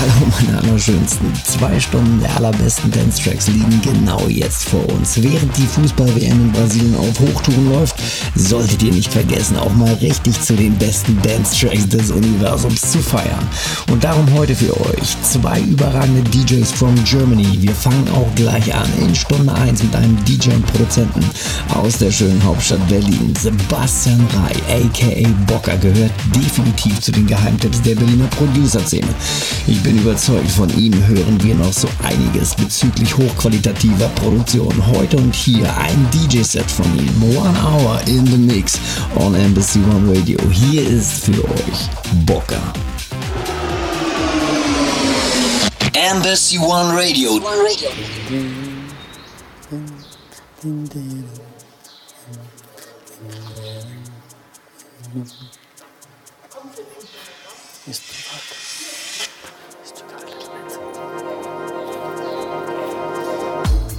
Hallo meine Allerschönsten. Zwei Stunden der allerbesten Dance-Tracks liegen genau jetzt vor uns. Während die Fußball-WM in Brasilien auf Hochtouren läuft, solltet ihr nicht vergessen, auch mal richtig zu den besten Dance-Tracks des Universums zu feiern. Und darum heute für euch zwei überragende DJs from Germany. Wir fangen auch gleich an in Stunde 1 mit einem DJ und Produzenten aus der schönen Hauptstadt Berlin. Sebastian Rai, aka Bocker, gehört definitiv zu den Geheimtipps der Berliner Producer-Szene. Ich bin bin überzeugt, von ihm hören wir noch so einiges bezüglich hochqualitativer Produktion. Heute und hier ein DJ-Set von ihm. One Hour in the Mix on Embassy One Radio. Hier ist für euch Bocker. Embassy One Radio. One Radio.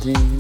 15.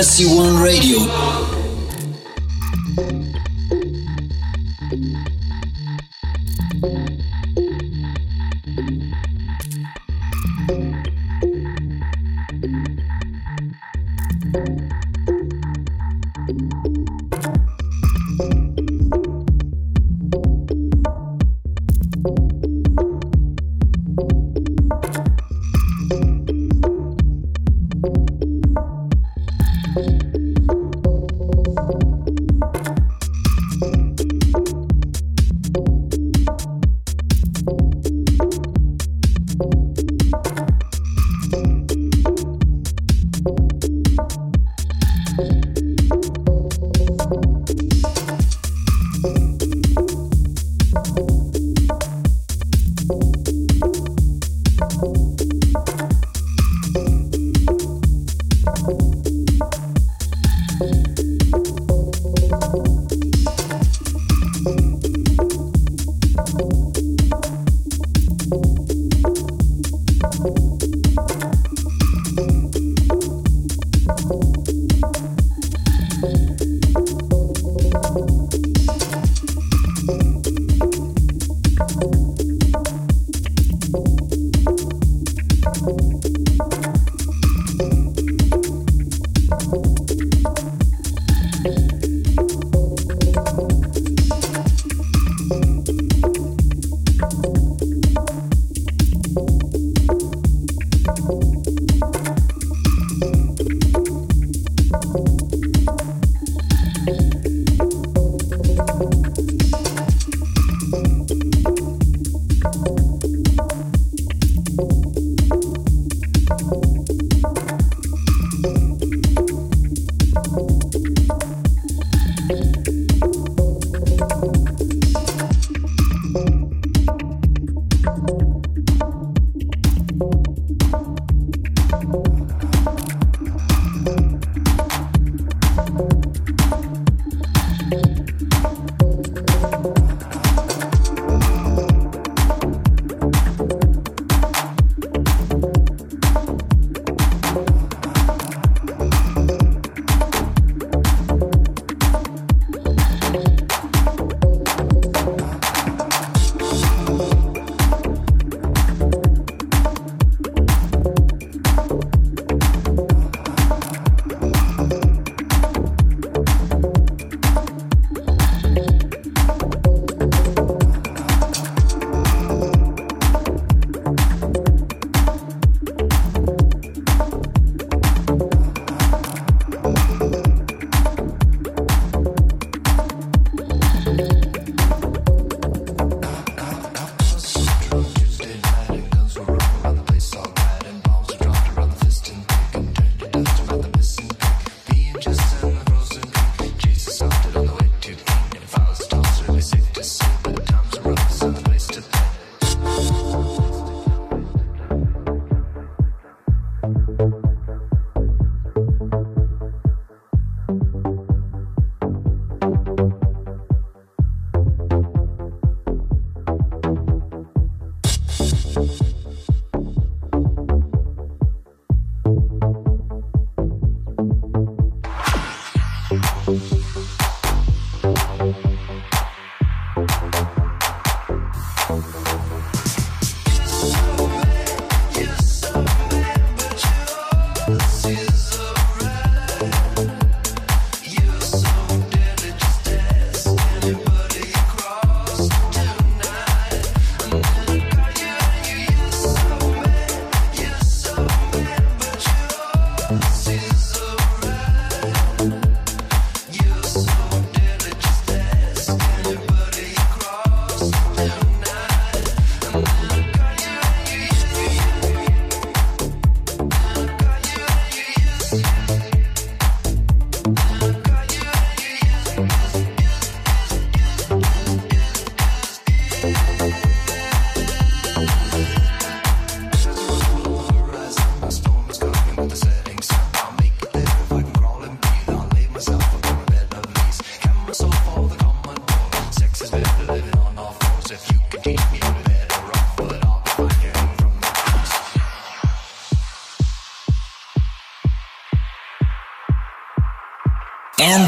Embassy One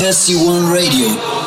Embassy One Radio.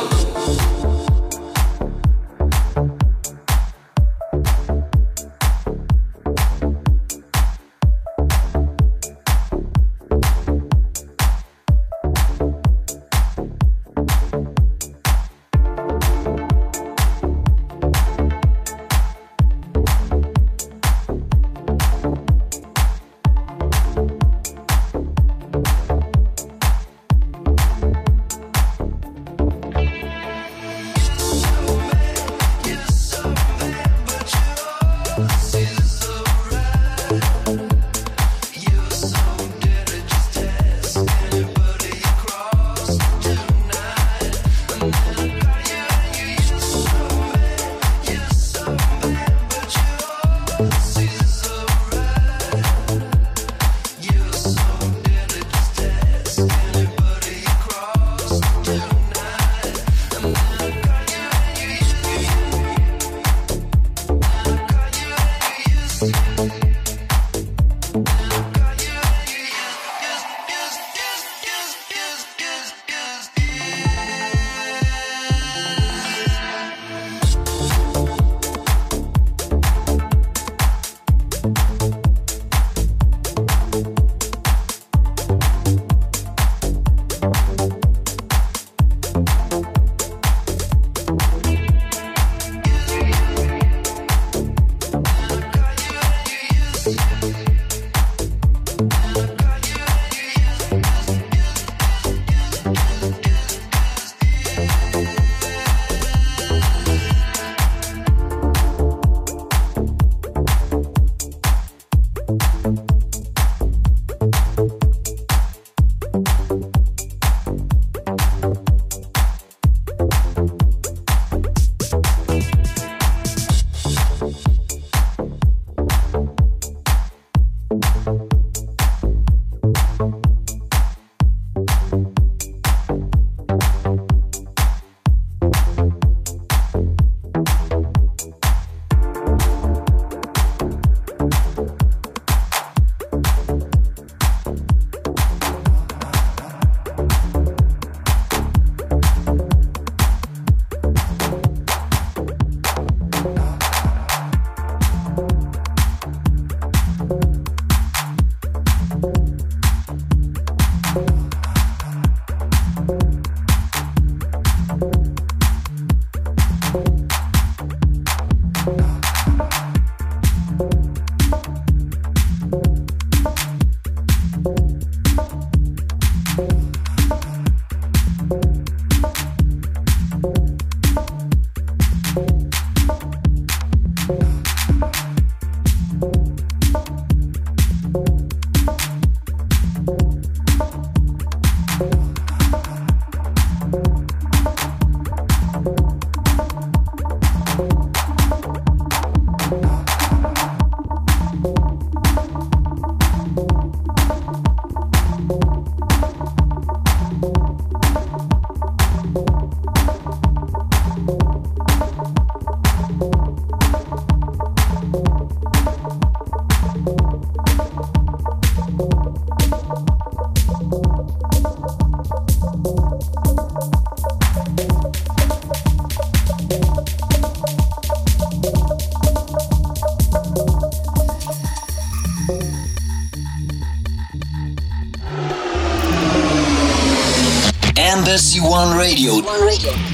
Radio. One Radio.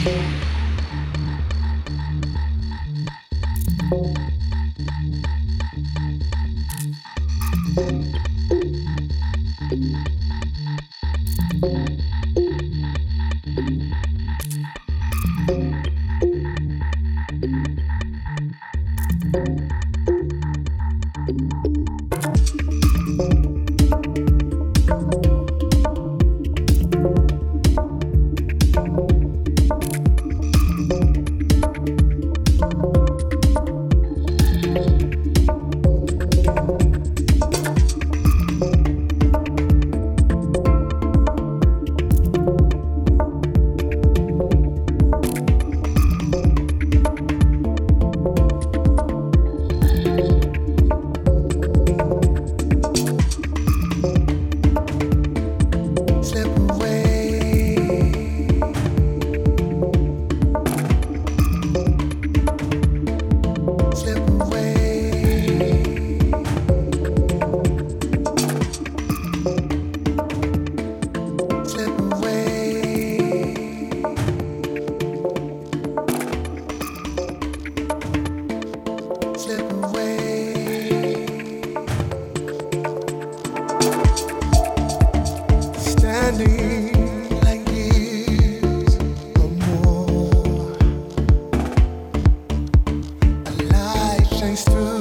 through.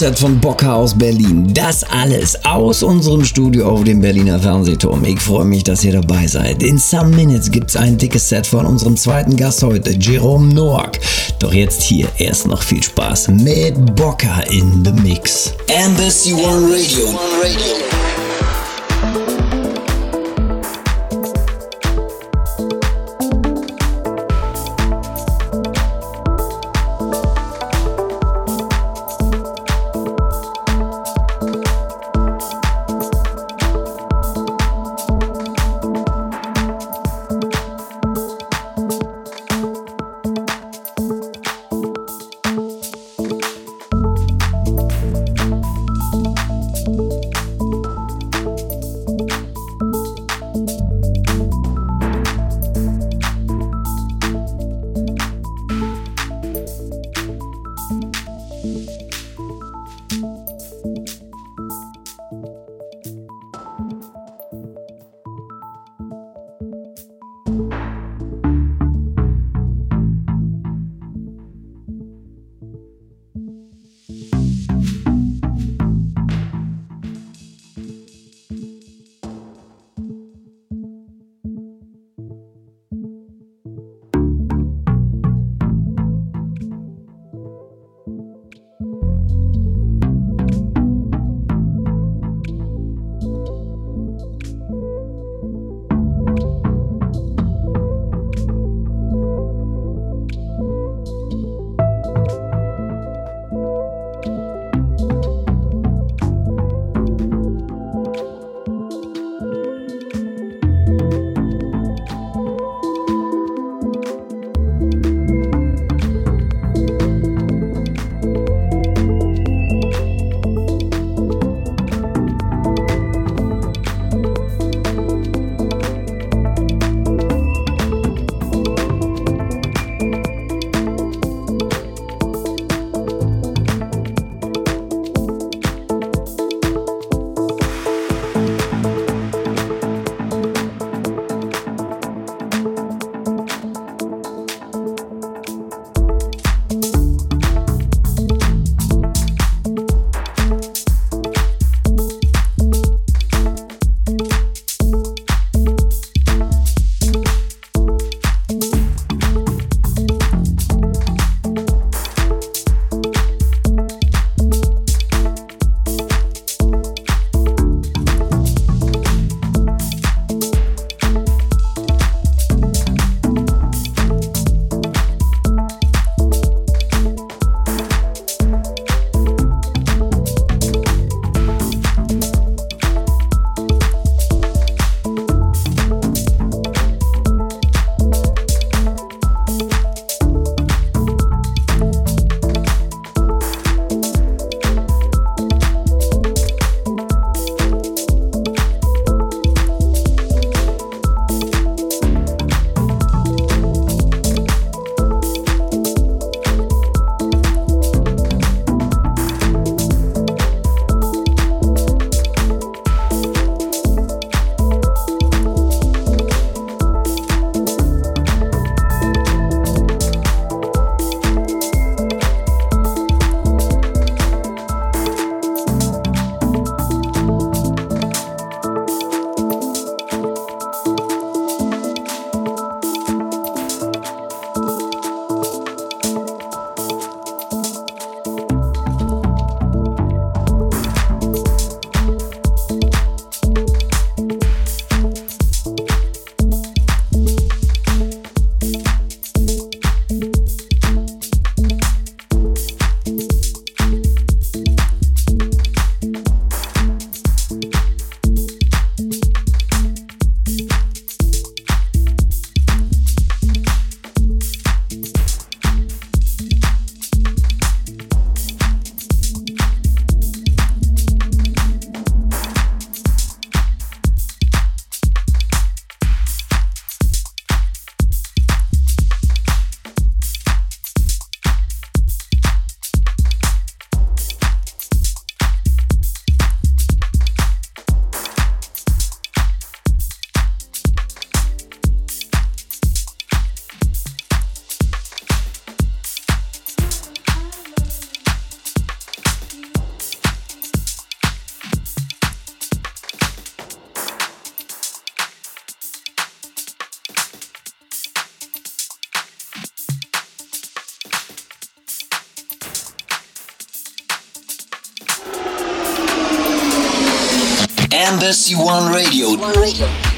DJ-Set von Bocker aus Berlin. Das alles aus unserem Studio auf dem Berliner Fernsehturm. Ich freue mich, dass ihr dabei seid. In some minutes gibt's ein dickes Set von unserem zweiten Gast heute, Jerome Noack. Doch jetzt hier erst noch viel Spaß mit Bocker in the Mix. Embassy One Radio. One Radio. Embassy One Radio. One Radio.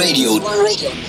Embassy One Radio.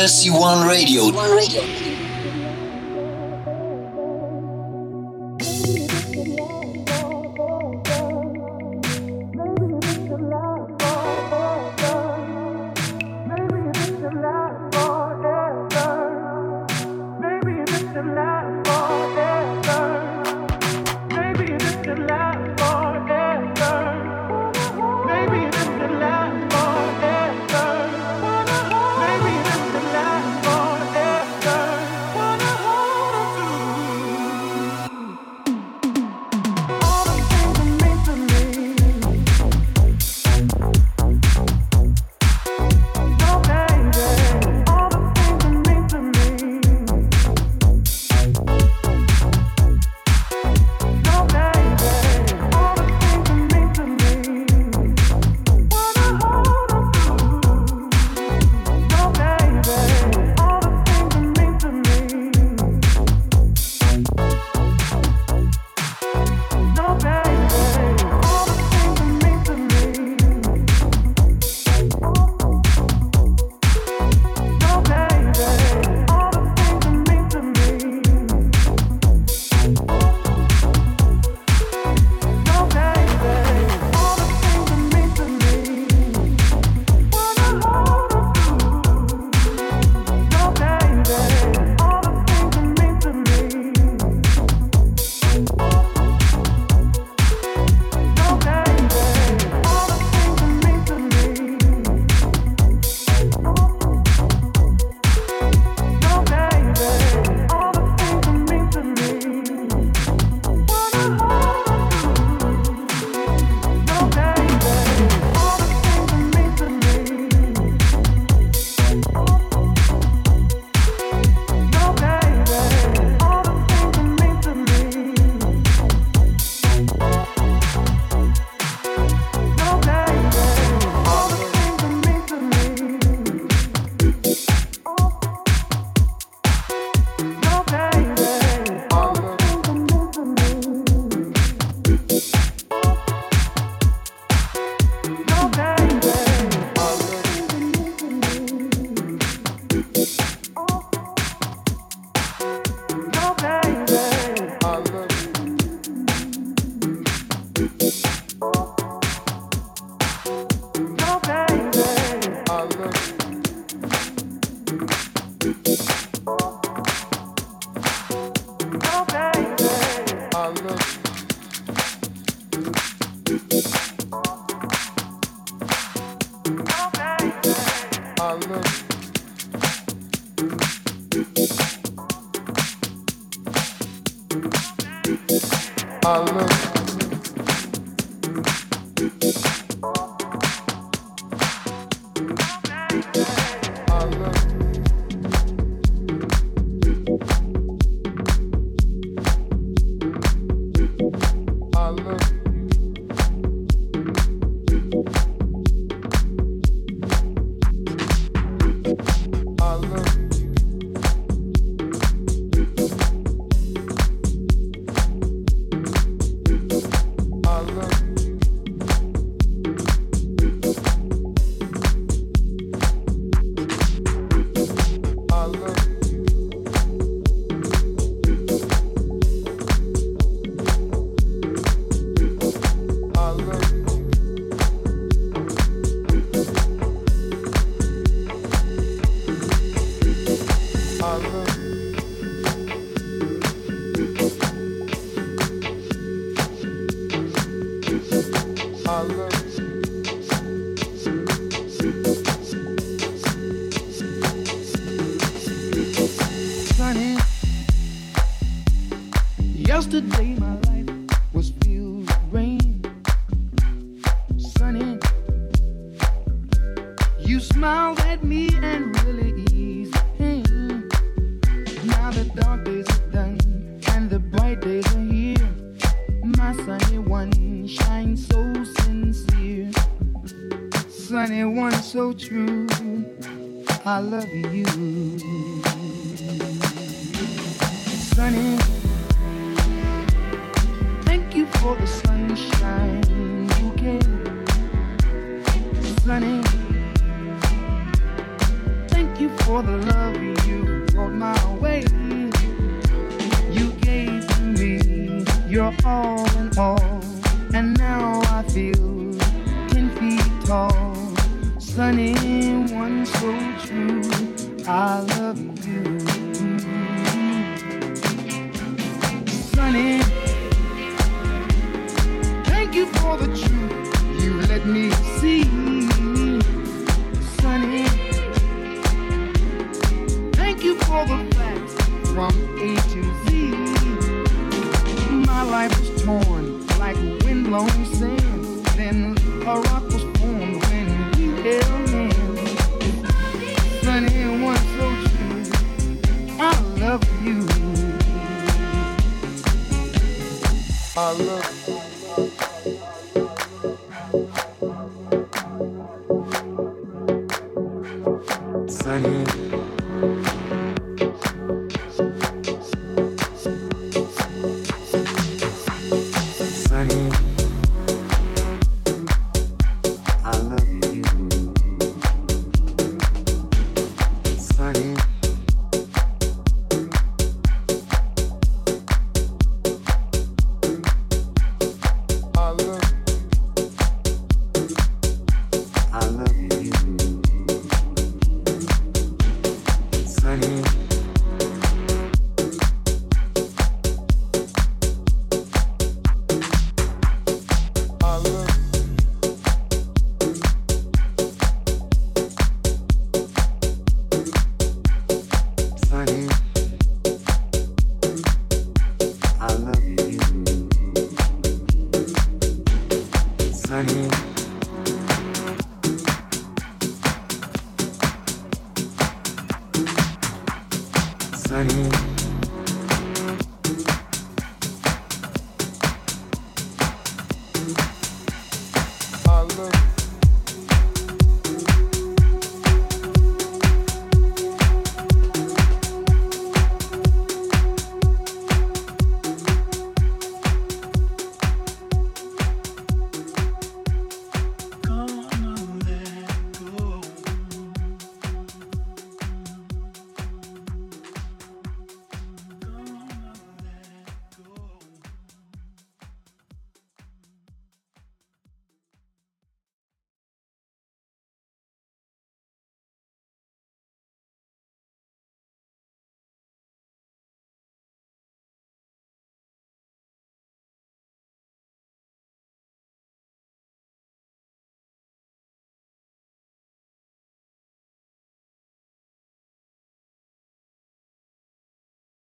Embassy One Radio. One Radio. I love